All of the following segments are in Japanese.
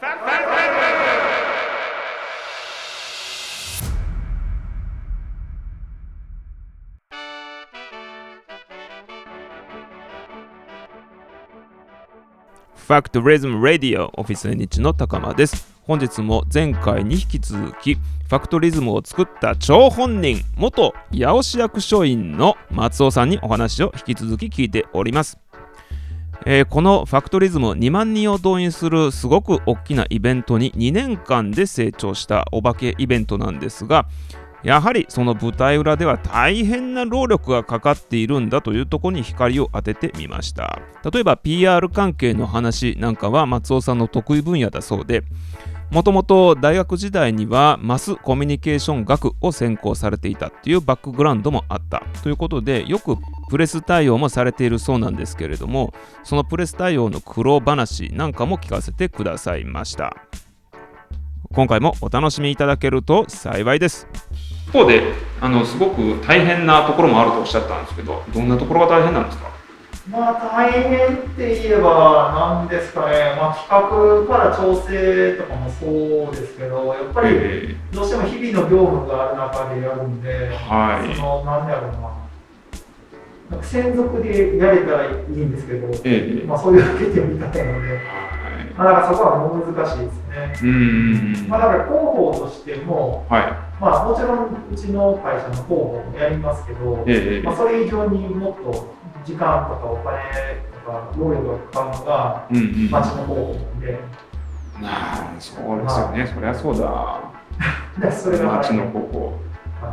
ファクトリズム・ラディオオフィス N1 の高間です。本日も前回に引き続きファクトリズムを作った張本人元八尾市役所員の松尾さんにお話を引き続き聞いております。えー、このファクトリズム2万人を動員するすごく大きなイベントに2年間で成長したお化けイベントなんですがやはりその舞台裏では大変な労力がかかっているんだというところに光を当ててみました。例えば PR 関係の話なんかは松尾さんの得意分野だそうでもともと大学時代にはマスコミュニケーション学を専攻されていたっていうバックグラウンドもあったということでよくプレス対応もされているそうなんですけれどもそのプレス対応の苦労話なんかも聞かせてくださいました。今回もお楽しみいただけると幸いです。一方であのすごく大変なところもあるとおっしゃったんですけどどんなところが大変なんですか？まあ大変って言えばなんですかね、まあ、企画から調整とかもそうですけどやっぱりどうしても日々の業務がある中でやるんで、はい、そのなんだろうな。なんか専属でやれたらいいんですけど、ええ、まあ、そういうわけでもいかないので、はい、まあ、だからそこはもう難しいですね。うん。まあ、だから広報としても、はい、まあ、もちろんうちの会社の広報もやりますけど、え、まあ、それ以上にもっと時間とかお金とか労力がかかるのが、うんうん、町の広報なんで。なあ、そうですよね、まあ、そりゃそうだ。それが町の広報。は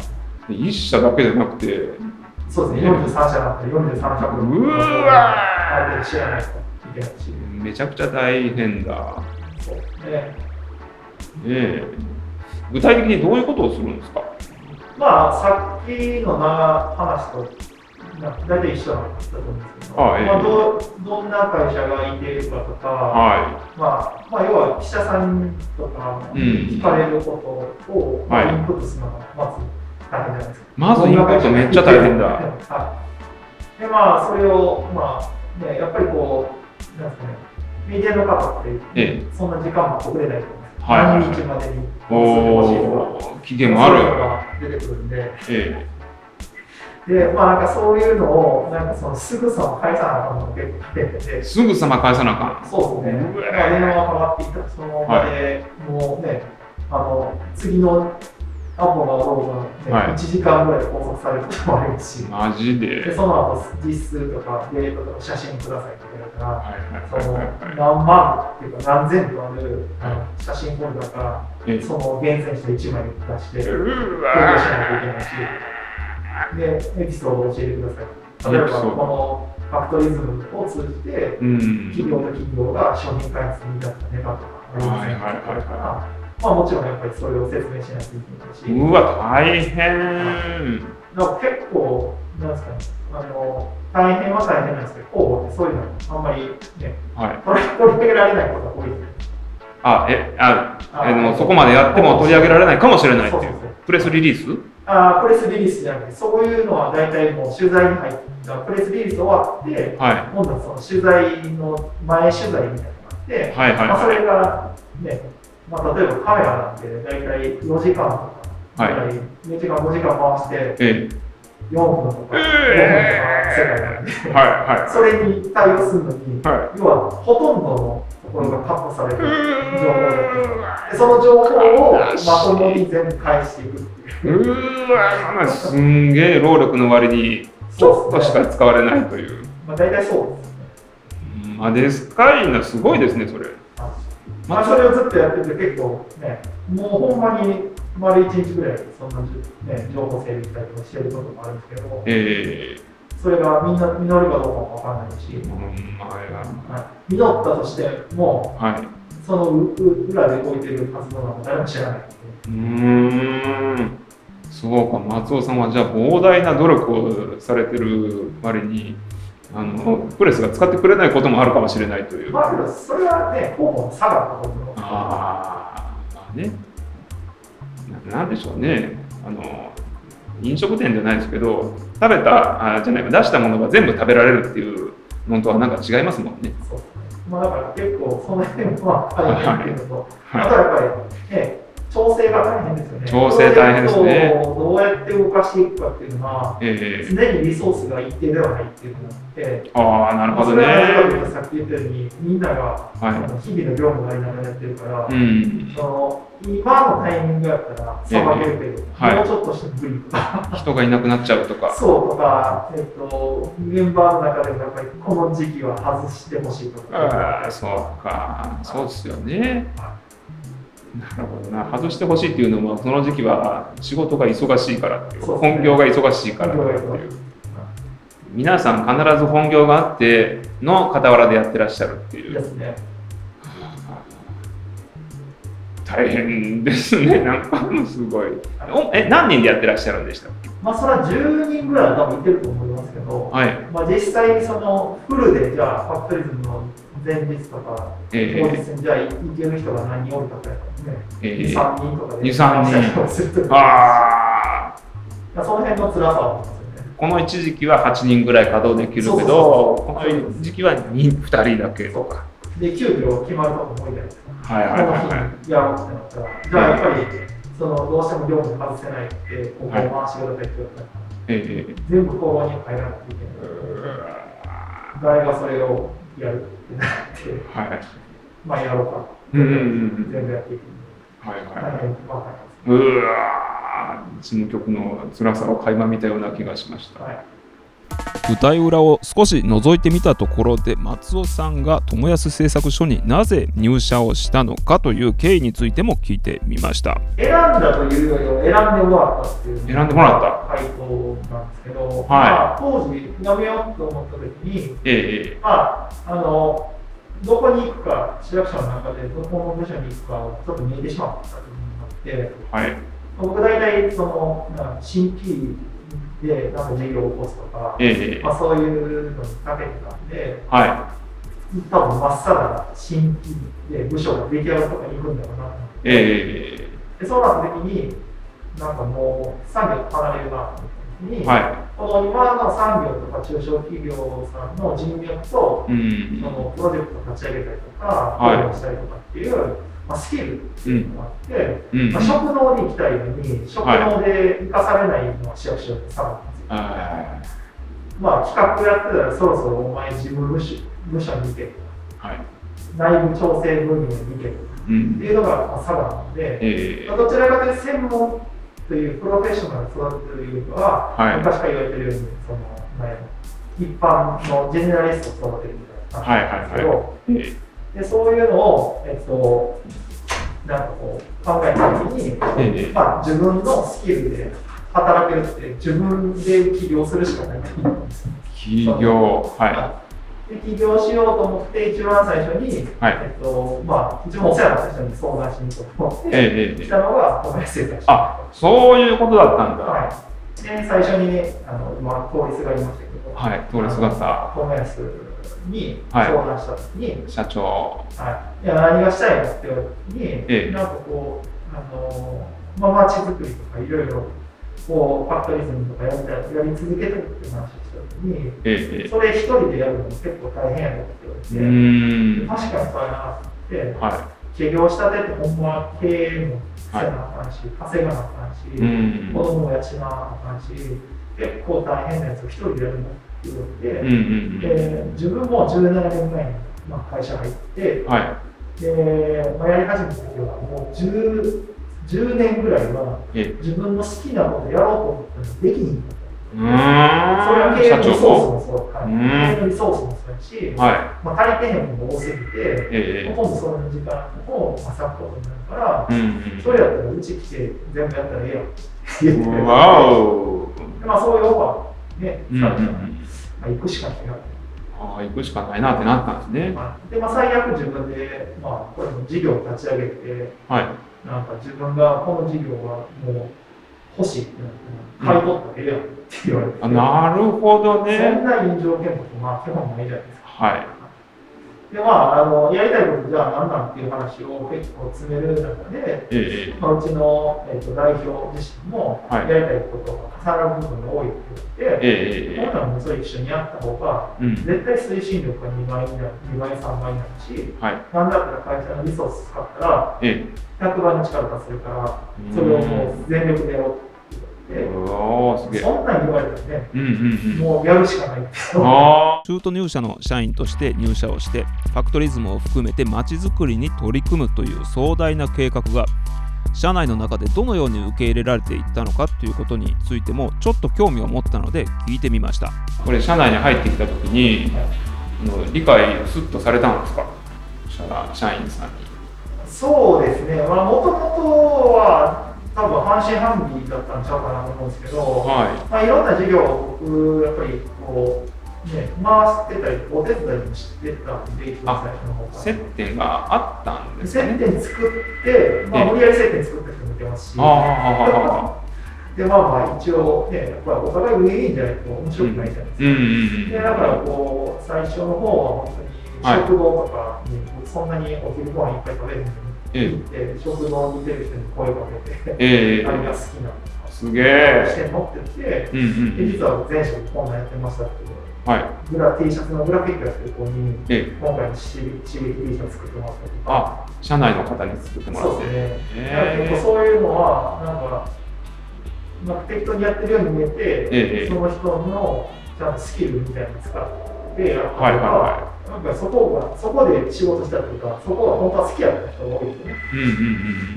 い、一社だけじゃなくて、そうですね、43社だったら43社分うわあれで知らないといけないし。めちゃくちゃ大変だ。そうね。ええ具体的にどういうことをするんですか？まあ、さっきの話と大体一緒だと思うんですけど、あええ、まあ、どどんな会社がいてるかとか、はい。まあまあ、要は記者さんとか聞かれることを、インプットするのがまず大変じゃないですか。まずインプットめっちゃ大変だ。はい、でまあそれを、まあね、やっぱりこうなんですかねメディアの方って、ええ、そんな時間も遅れないと思うんです、はい、何日までにお期限もある。出てくるんで。ええで、まあなんかそういうのを、なんかそのすぐさま返さなあかんの結構大変で。すぐさま返さなあかんそうですね。まあ電話がかかっていったら、その場で、もうね、あの、次のアポがどうが、ね、はい、1時間ぐらい拘束されることもありますし、マジで？でその後実数とかデータとか写真くださいって言われたら、その何万っていうか何千とあるあの写真フォルダから、その厳選して1枚出して、共有しないといけないし。でエピソードを教えてください。例えばこのファクトリズムを通じて、企業と企業が商品開発に至ったネタとかありますね、まあ、もちろんやっぱりそれを説明しないといけないし。うわ大変。なんか結構なんですかねあの大変は大変なんですけど広報ってそういうのあんまりね、はい、取り上げられないことが多い。あえああのそこまでやっても取り上げられないかもしれないっていう。プレスリリース？あプレスリリースじゃなくて、そういうのは大体もう取材に入った、プレスリリース終わって、はい、今度はその取材の前取材みたいなのがあって、はいはいはい、まあ、それがね、まあ、例えばカメラなんて大体4時間とか、はい、4時間、5時間回して、ええ、4分とか5分とか世界なんで、はいはい、それに対応するのに、はい、要はほとんどのところがカットされてる情報で、その情報をまともに全部返していく。うわすんげえ労力の割にちょっとしか使われないという。まあ大体そうですね。まあですかいなすごいですねそれ。まあそれをずっとやってて結構ねもうほんまに丸一日ぐらいそんなね情報整理したりとかしてることもあるんですけど。えーそれがみんな実るかどうかも分からないし、うん。はい、実ったとしても、はい、その裏で動いてる活動なんか誰も知らないう。ん。そうか。松尾さんはじゃあ膨大な努力をされてる割にあのプレスが使ってくれないこともあるかもしれないという。まあ、それはね、候補の差がああ、まあね。な。なんでしょうね。あの飲食店じゃないですけど、食べた、あじゃない、出したものが全部食べられるっていうのとはなんか違いますもんね。まあ、だから結構その辺は大変っていうのと、はい、あとはやっぱりね、調整が大変ですよね。調整大変ですね。どうやって動かしていくかっていうのは、えー、常にリソースが一定ではないっていうのがあって、ああ、なるほどね。さっき言ったように、みんなが、はい、日々の業務がありながらやってるから、うん、その今のタイミングやったらさばけるけど、えー、もうちょっとして無理とか、人がいなくなっちゃうとか。そうとか、えっと、メンバーの中でもやっぱりこの時期は外してほしいとか。ああ、そうか。そうですよね。なるほどな。外してほしいっていうのもその時期は仕事が忙しいからっていう、ね、本業が忙しいからっていう。皆さん必ず本業があっての傍らでやってらっしゃるっていう、ね、大変ですね。なんかすごい。え何人でやってらっしゃるんでしたまあそれは10人ぐらいは多分いてると思いますけど、はい、まあ実際そのフルでじゃあファクトリズムの前日とか、当日にじゃあ行ける人が何人おるかとか。ね、えー、2、3人とかで、2、3人。ああ。その辺の辛さはこの一時期は8人ぐらい稼働できるけど、この時期は 2, 2人だけとか。で、急遽決まると思うじゃないですか。はいはいはい、はい。やろうってなったら、じゃあやっぱり、そのどうしても業務外せないって、ここを回しいって言われたら、ええ、全部行動に入らなきゃいけない。誰がそれをやるってなって、はい、まあやろうか、うんうんうん、全部やっていくはいはい、ますうわ事務局の辛さを垣間見たような気がしました、はい。舞台裏を少し覗いてみたところで松尾さんが友安製作所になぜ入社をしたのかという経緯についても聞いてみました。選んだというよりは選んでもらったっていう選んでもらった。回答なんですけど、はい。まあ、当時辞めようと思った時に、ええ、まああのどこに行くか市役所の中でどこの部署に行くかちょっと見えてしまったというのがあって、はい、僕大体その新規でなんか事業を起こすとか、ええ、まあ、そういうのにかけてたんで、はい、多分まっさら新規で部署が出来上がるとかに行くんだろうなと思って、ええ、でそうなった時になんかもう産業離れるなと思っに、はい、この今の産業とか中小企業さんの人脈と、うん、そのプロジェクトを立ち上げたりとか、はい、したりとかっていう、まあ、スキルっていうのがあって、うん、まあ、食堂に行きたいのに、食堂で生かされないのは市役所ってさがったんですよ。まあ、企画やってたらそろそろお前自分部署部署に行けとか、はい、内部調整分野に行けとか、うん、っていうのが佐賀なので、えー、まあ、どちらかというと専門というプロフェッショナルを育てるというよりは、はい、昔から言われてるようにその、一般のジェネラリストを育てるみたいな感じなんですけど、はいはいはい。でそういうのを、えっと、なんかこう考えたときに、ええ、まあ、自分のスキルで働けるって自分で起業するしかない起業はいで起業しようと思って一番最初に、はい、えっとまあ、一番お世話になった人に相談しに行こうと思って、ええ、来たのが小林製作所あそういうことだったんだ、はい、で最初にねあの今通りすがりましたけど。はい通りすがった。小林に相談した時に、はい、社長、はい、いや何がしたいのって言われた時に、ええ、なんかこうあのまあ、街づくりとかいろいろこうファクトリズムとかやりたいやり続けてるって話をした時に、ええ、それ一人でやるのも結構大変やろって。言われて確かにそうやなって、はい、起業したてってほんまは経営もせなあかんし、はい、稼がなあかんし、子供も養わなあかんし結構大変なやつを一人でやるのって言われて、うんうんうん、で自分も17年前に、まあ、会社入って、はい、で、まあ、やり始めた時はもう10 10年ぐらいは自分の好きなことやろうと思ったらできひん。それは経営のリソースもそう。だ、経営のリソースもそうだし、はい。まあ、足りてへんも多すぎて、えー、ほとんどその時間を割くことになるから、うんうん、それやったらうち来て全部やったらええやんって言って、まあ、そういうオファーね、うんうんうん。まあ、行くしかないなああ、行くしかないなってなったんですね。で、まあ、最悪自分で、まあ、これも事業を立ち上げて、はい、なんか自分がこの事業はもう欲しいってなって買い取ったらええやんって言われて、うん、なるほどね。そんな臨場権もまあ基本ないじゃないですか。はいでまあ、あのやりたいことじゃあ何なんっていう話を結構詰める中で、ええまあ、うちの、えーと、代表自身もやりたいことが重なる部分が多いって言って、ええ、本来もそれ一緒にやった方が、うん、絶対推進力が2倍になる2倍3倍になるし、はい、なんだったら会社のリソース使ったら、ええ、100倍の力がするからそれをもう全力でやろうって。おすげえ。そんなん言われたらね、うんうんうん、もうやるしかない中途入社の社員として入社をしてファクトリズムを含めてまちづくりに取り組むという壮大な計画が社内の中でどのように受け入れられていったのかということについてもちょっと興味を持ったので聞いてみました。これ社内に入ってきた時に理解すっとされたんですか？社員さんに。そうですね。もともとは多分半信半疑だったんちゃうかなと思うんですけど、はい。まあ、いろんな授業を僕やっぱりこう、ね、回してたりお手伝いもしてたんで一番最初の方接点があったんですね。接点作って、まあ、無理やり接点作った人もいてますし。でまあまあ一応ねやっぱりお互いウィンウィンじゃないと面白くないじゃないですか、うんうんうん、でだからこう最初の方は本当に食堂とかに、そんなにお昼ご飯いっぱい食べるのにええ、食堂に出る人に声をかけて、え。え、何が好きなのすげえ。して持ってて、うんうん、で実は前職こん。なんやってましたってはい、グラ T シャツのグラフィックやってる子に、ええ、今回の刺激 T シャツ作ってもらったりとかあ社内の方に作ってもらって。そうですね、えー、そういうのはなんか、まあ、適当にやってるように見えて、ええ、その人のちゃんとスキルみたいに使ってやったりとか、はいはいはい。なんかそこがそこで仕事したというかそこが本当は好きやった人が多いですね、うんうんう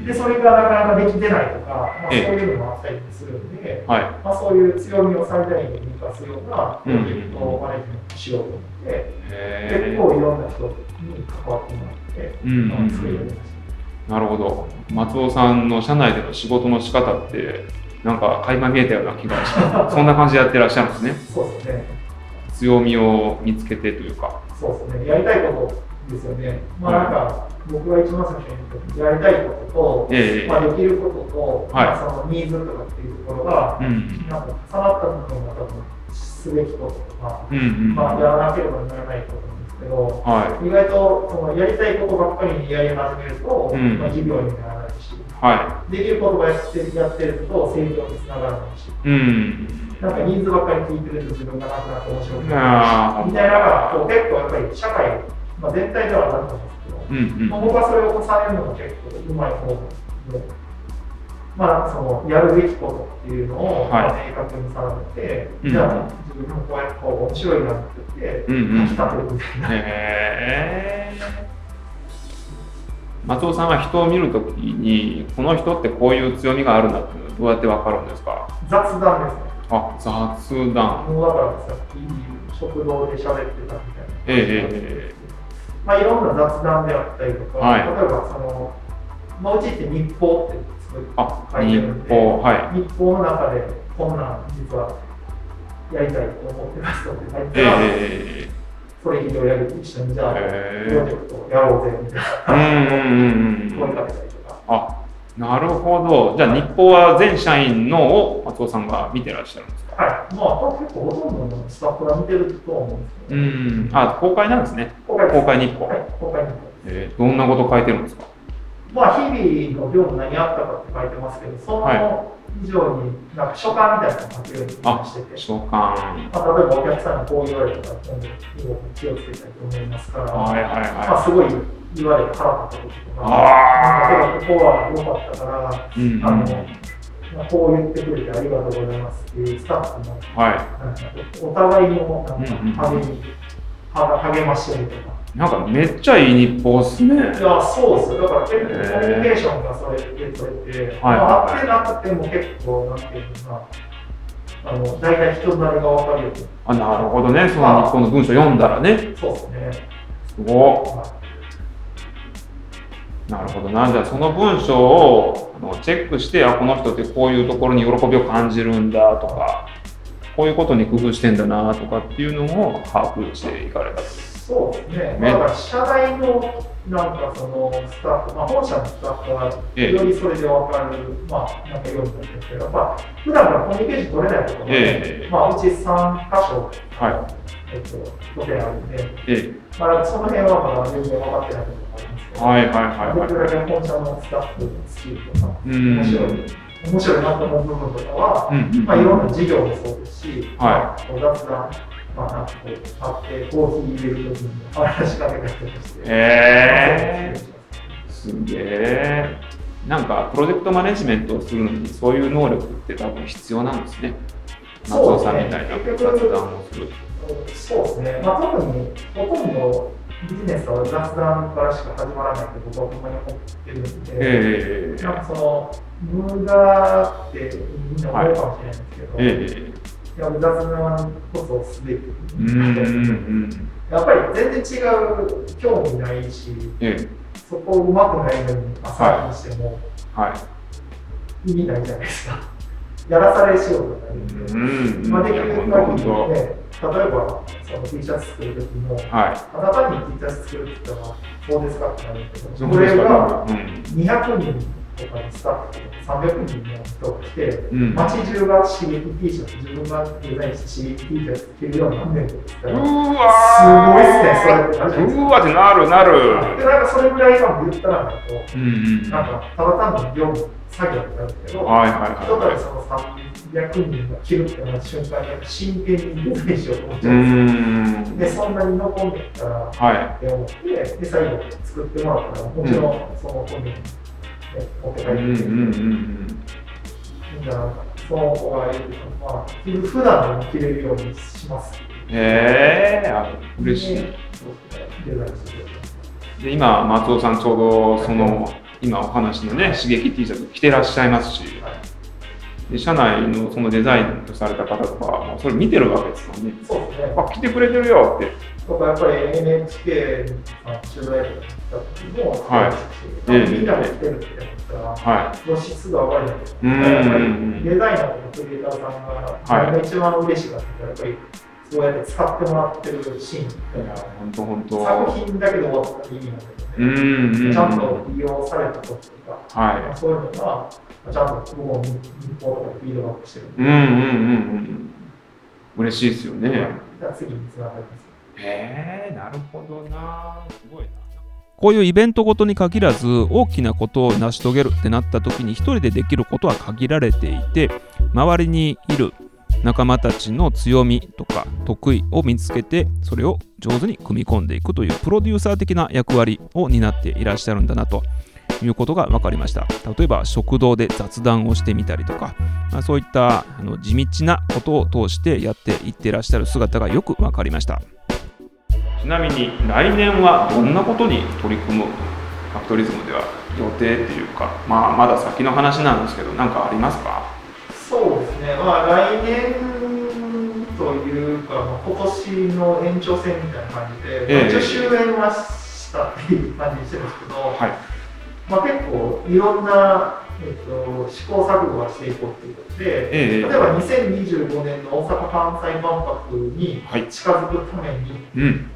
ん、でそれがなかなかできてないとか、まあ、そういうのもあったりするんで、はい、まあ、そういう強みを最大限に生かすようなプロジェクトをマネジメントしようと思って、結構いろんな人に関わってもらって、うんうんうん、作り上げましたなるほど。松尾さんの社内での仕事の仕方ってなんか垣間見えたような気がします。そんな感じでやってらっしゃるんですね。そうですね強みを見つけてというか。そうですね、やりたいことですよね。まあなんか、僕が一番最初にやりたいことと、えまあ、できることと、はい、まあ、そのニーズとかっていうところが、うん、なんか重なった部分が多分すべきこととか、うんうん、まあ、やらなければならないことなんですけど、はい、意外とそのやりたいことばっかりにやり始めると、うん、まあ、事業にならないし、はい、できることがやってやってると成長につながらないし。うんなんかニーズばっかり聞いてると自分がなくなって面白くないみたいなのがこう結構やっぱり社会、まあ、全体ではなると思うんですけど、うんうん、まあ、僕はそれを重ねるのが結構うまい方で、まあ、そのやるべきことっていうのを明確に定めて、はい、じゃあ自分もこうやってこう面白いなって言って、書き立てるみたいな。へ松尾さんは人を見るときにこの人ってこういう強みがあるなってどうやってわかるんですか？雑談ですね。あ雑談。もうだからさっき食堂で喋ってたみたいな。ええまあいろんな雑談であったりとか、はい、例えばその、まあ、うちって日報って書いてるんで日報,、はい、日報の中でこんなん実はやりたいと思ってますとって書いてたら、えーそれ以上やる一緒にじゃあ、プロジェクトやろうぜみたいな声かけたりとか。あなるほど。じゃあ、日報は全社員のを松尾さんが見てらっしゃるんですか？はい。まあ、結構ほとんどのスタッフが見てると思うんですけど、ね、うん。あ、公開なんですね。公開公開日報。はい、公開日報。えー、どんなこと書いてるんですか？まあ、日々の業務何あったかって書いてますけど、その以上に、なんか書簡みたいなのを書けるようにしてて、書簡、まあ、例えばお客さんにこう言われたら、今度、気をつけたいと思いますから、はいはいはい、まあ、すごい言われて腹立ったこととか、なんかここは良かったから、うん、あのまあ、こう言ってくれてありがとうございますっていうスタッフの、はい、お互いにもなんか励み、励ましてるとか。なんかめっちゃいい日報っすね。いや、そうですよ。だから結構コミュニケーションがそれでそれて、はい、まあ、あってなくても結構、なんていうのかな、あの大体人なりが分かるように。あ、なるほどね。その日本の文章読んだらね。そうですね。すごっ。なるほどな。じゃあその文章をチェックして、あ、この人ってこういうところに喜びを感じるんだとか、こういうことに工夫してんだなとかっていうのを把握していかれたと。そう。ですね、まあ、だから社内のなんかそのスタッフ、まあ、本社のスタッフはよりそれで分かる、まあ、なんかようになってるけど、まあ普段からコミュニケーション取れないところで、まあ、うち3箇所、はい。えっと、拠点あるんで、まあ、その辺はまだ全然分かってないところがありますけど、はいはいはいはい、できるだけ本社のスタッフのスキルとか、面白い。面白いなと思う部分とかは、うんうん、まあ、いろんな事業もそうですし、はい、雑談まあ、なんかこう、あって、コーヒー入れるときに話しかけた人として。へー。すげえ。なんか、プロジェクトマネジメントをするのに、そういう能力って多分必要なんですね。松尾さんみたいな雑談をする。そうですね。まあ、特に、ほとんどビジネスは雑談からしか始まらないって僕はほんまに思ってるんで、えー、なんかその、無駄ってみんな思うかもしれないんですけど、はいえーいや雑談こそすべき、やっぱり全然違う興味ないし、そこうまくないのに朝にしても、はい、意味ないじゃないですか。やらされしようとか言って、まあ、できる限りね、例えばその T シャツ作るときも、はい、あなたに T シャツ作るって言ったら、そうですかってなるけど、これが200人とかにスタッフ300人の人が来て、うん、街中が刺激 T シャツ、自分がデザインして刺激 T シャツ着るようになんねんって言ったら、うわすごいっすね、それってなる。うわってなるなる。で、なんかそれぐらいが言ったらないと、うんうん、なんかただ単に業務、作業ってなるけど、はいはいはい、人からその300人が着るってなった瞬間に真剣にデザインしようと思っちゃうんですよ。で、そんなに残んでったら、はい、って思って、で、最後作ってもらったら、もちろんその子に、持って帰ってる。うんうんだかその子が言うと、まあ、普段着れるようにします。へえー、嬉しい。で今、松尾さん、ちょうどその、今お話のね、刺激 T シャツ着てらっしゃいますし、で社内のそのデザインとされた方とか、それ見てるわけですよね。そうですね。あ、来てくれてるよって。とかやっぱり NHK の取材だった時も、はい、みんなで来てるって思ったら、はい、露出が上がるんですよ。やっぱりデザイナーとかクリエイターさんが、何が一番嬉しいかってやっぱり、そうやって使ってもらってるシーンいや、本当本当。作品だけで終わったら意味なんだけどね、うんちゃんと利用されたこととか、はい、そういうのが、ちゃんと僕も日報とかフィードバックしてるうんうんうんうん。嬉しいですよね。じゃあ次につながります。へえなるほどなすごいなこういうイベントごとに限らず大きなことを成し遂げるってなった時に一人でできることは限られていて周りにいる仲間たちの強みとか得意を見つけてそれを上手に組み込んでいくというプロデューサー的な役割を担っていらっしゃるんだなということが分かりました。例えば食堂で雑談をしてみたりとか、まあ、そういったあの地道なことを通してやっていってらっしゃる姿がよく分かりました。ちなみに来年はどんなことに取り組むファクトリズムでは予定っていうか、まあ、まだ先の話なんですけど何かありますか？そうですね、まあ、来年というか、まあ、今年の延長戦みたいな感じで、えー、10周年はしたっていう感じにしてるんですけど、はい。まあ、結構いろんなえっと、試行錯誤はしていこうということで、ええ、例えば2025年の大阪・関西万博に近づくために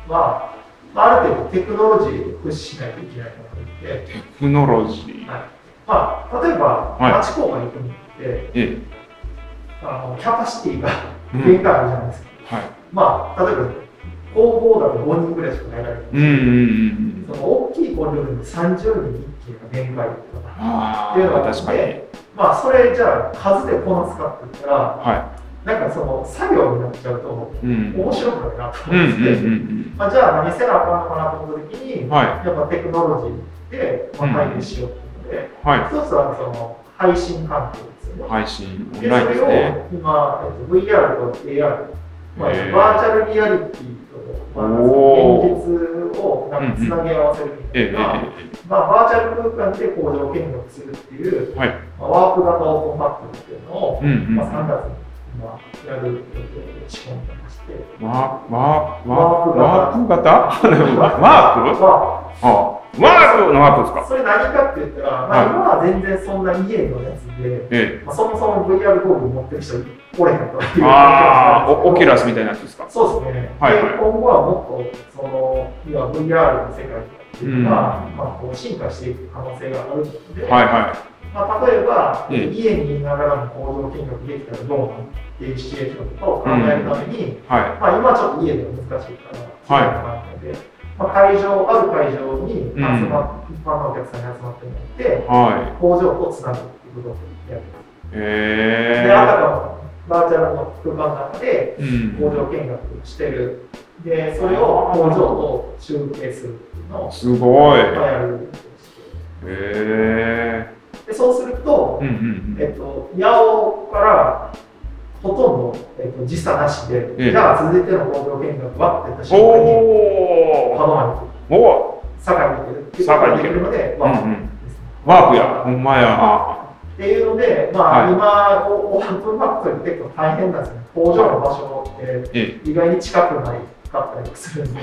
は、はいうん、ある程度テクノロジーを駆使しないといけないと思って。テクノロジー、はい。まあ、例えば、町工場に行くのって、え、あのキャパシティが限界あるじゃないですか、うん、はい、まあ例えば工房だと5人ぐらいしか入ら。れない、うんうんうん、その大きい工場でも30人一気が限界とか。っていうのがあってまあそれじゃあ数でこなすかって言ったら、はい、なんかその作業になっちゃうと、面白くないなと思って、まあ、じゃあ何せなあかんのかなと思った時に、はい、やっぱテクノロジーで、まあ、対応しようっていうので、はい、一つはその配信関配信、で、それを今、えっと、VR と AR、まあ、バーチャルリアリティまあ、現実をなんかつなぎ合わせるみたいな、まあ、バーチャル空間で工場見学するっていう、はい、まあ、ワープ型オープンマップっていうのを、まあ、3月に今やる予定仕込んでまして。ワーワーワープ型？ワープワープ？ワープ。ワープのワープですか？それ何かって言ったら、まあ、今は全然そんな家のやつで、ええ。まあ、そもそも VR ゴーグル持ってる人おれへんという。ああオキュラスみたいなやつですか？そうですね、はいはい、今後はもっとその要は VR の世界っていうのが、うん、まあ、こう進化していく可能性があるので、はいはい。まあ、例えば、ええ、家にいながらも工場見学できたらどうなのっていうシチュエーションと考えるために、うん。はい、まあ、今ちょっと家では難しいから、はい、で、まあ、会場、ある会場に集ま、うん、一般のお客さんに集まってもらって、はい、工場とつなぐっていうことをやる。へで、あたかもバーチャルの空間の中で工場見学してる。で、それを工場と中継するっていうのを、すごい。やる。へえ。でそうすると、うんうんうん、えっと、八尾からほとんど、えっと、時差なしで、ええ、じゃあ続いての工場見学はって言った瞬間に、門真にお坂に行けるっていうことができるので、ワープ、うん。うん、ワープや、ほんまや。っていうので、まあ、はい、今、オープンファクトリー結構大変なんですね。工場の場所って意外に近くないかったりするんで、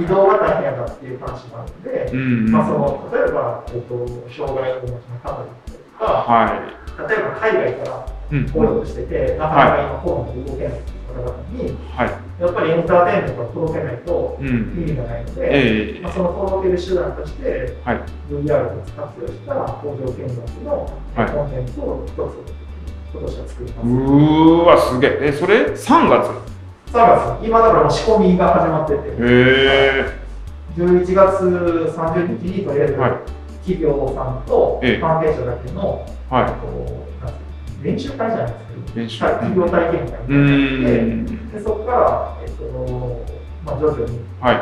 移動が大変やなっていう話もあるので、まあ、その例えば、えっと、障害をお持ちの方とか、はい、例えば海外から来ようとしてて、うん、なかなか今、コロナで動けない方々に、はい、やっぱりエンターテインメントが届けないと意味がないので、うんえー、まあ、その届ける手段として、はい、VR を活用した工場見学のコンテンツを一つ、今年は作ります。うわ、すげえ。え、それ3月 ?3 月。今だからもう仕込みが始まってて。へえ。11月30日にとりあえず、企業さんと関係者だけの、はい、練習会じゃないですか。練習。企業体験会みたいなでそこから、えっとまあ、徐々に、はい、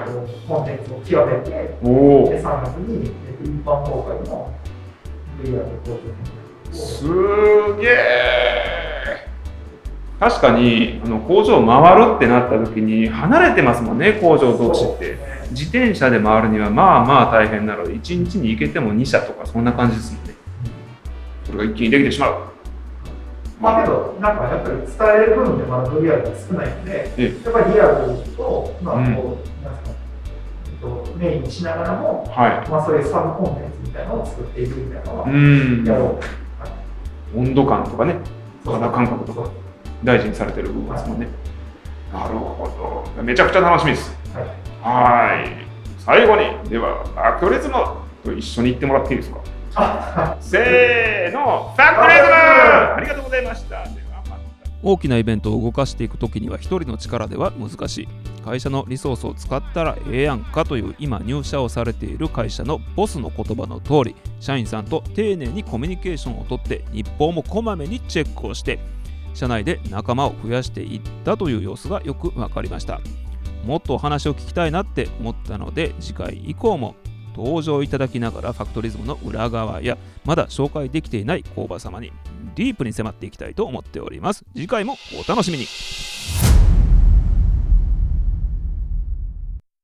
コンテンツを極めてで3月に、えっと、一般公開の VR の工場すげえ確かにあの工場回るってなった時に離れてますもんね工場同士って、自転車で回るにはまあまあ大変なので1日に行けても2社とかそんな感じですもんね。それが一気にできてしまうまあけど、なんかやっぱり伝える部分でまだ VR が少ないので、やっぱりリアルと、まあこう、うん、なんですか、えっと、メインにしながらも、はい、まあそういうサブコンテンツみたいなのを作っていくみたいなのは、やろう、はい、温度感とかね、肌感覚とか大事にされてる部分ですもんね。はい、なるほど。めちゃくちゃ楽しみです。はい。はい。最後に、では、アクトリズムと一緒に行ってもらっていいですか？せーの、ファクトリズムありがとうございました。大きなイベントを動かしていくときには一人の力では難しい。会社のリソースを使ったらええやんかという今入社をされている会社のボスの言葉の通り社員さんと丁寧にコミュニケーションをとって日報もこまめにチェックをして社内で仲間を増やしていったという様子がよく分かりました。もっとお話を聞きたいなって思ったので次回以降も登場いただきながらファクトリズムの裏側やまだ紹介できていない工場様にディープに迫っていきたいと思っております。次回もお楽しみに。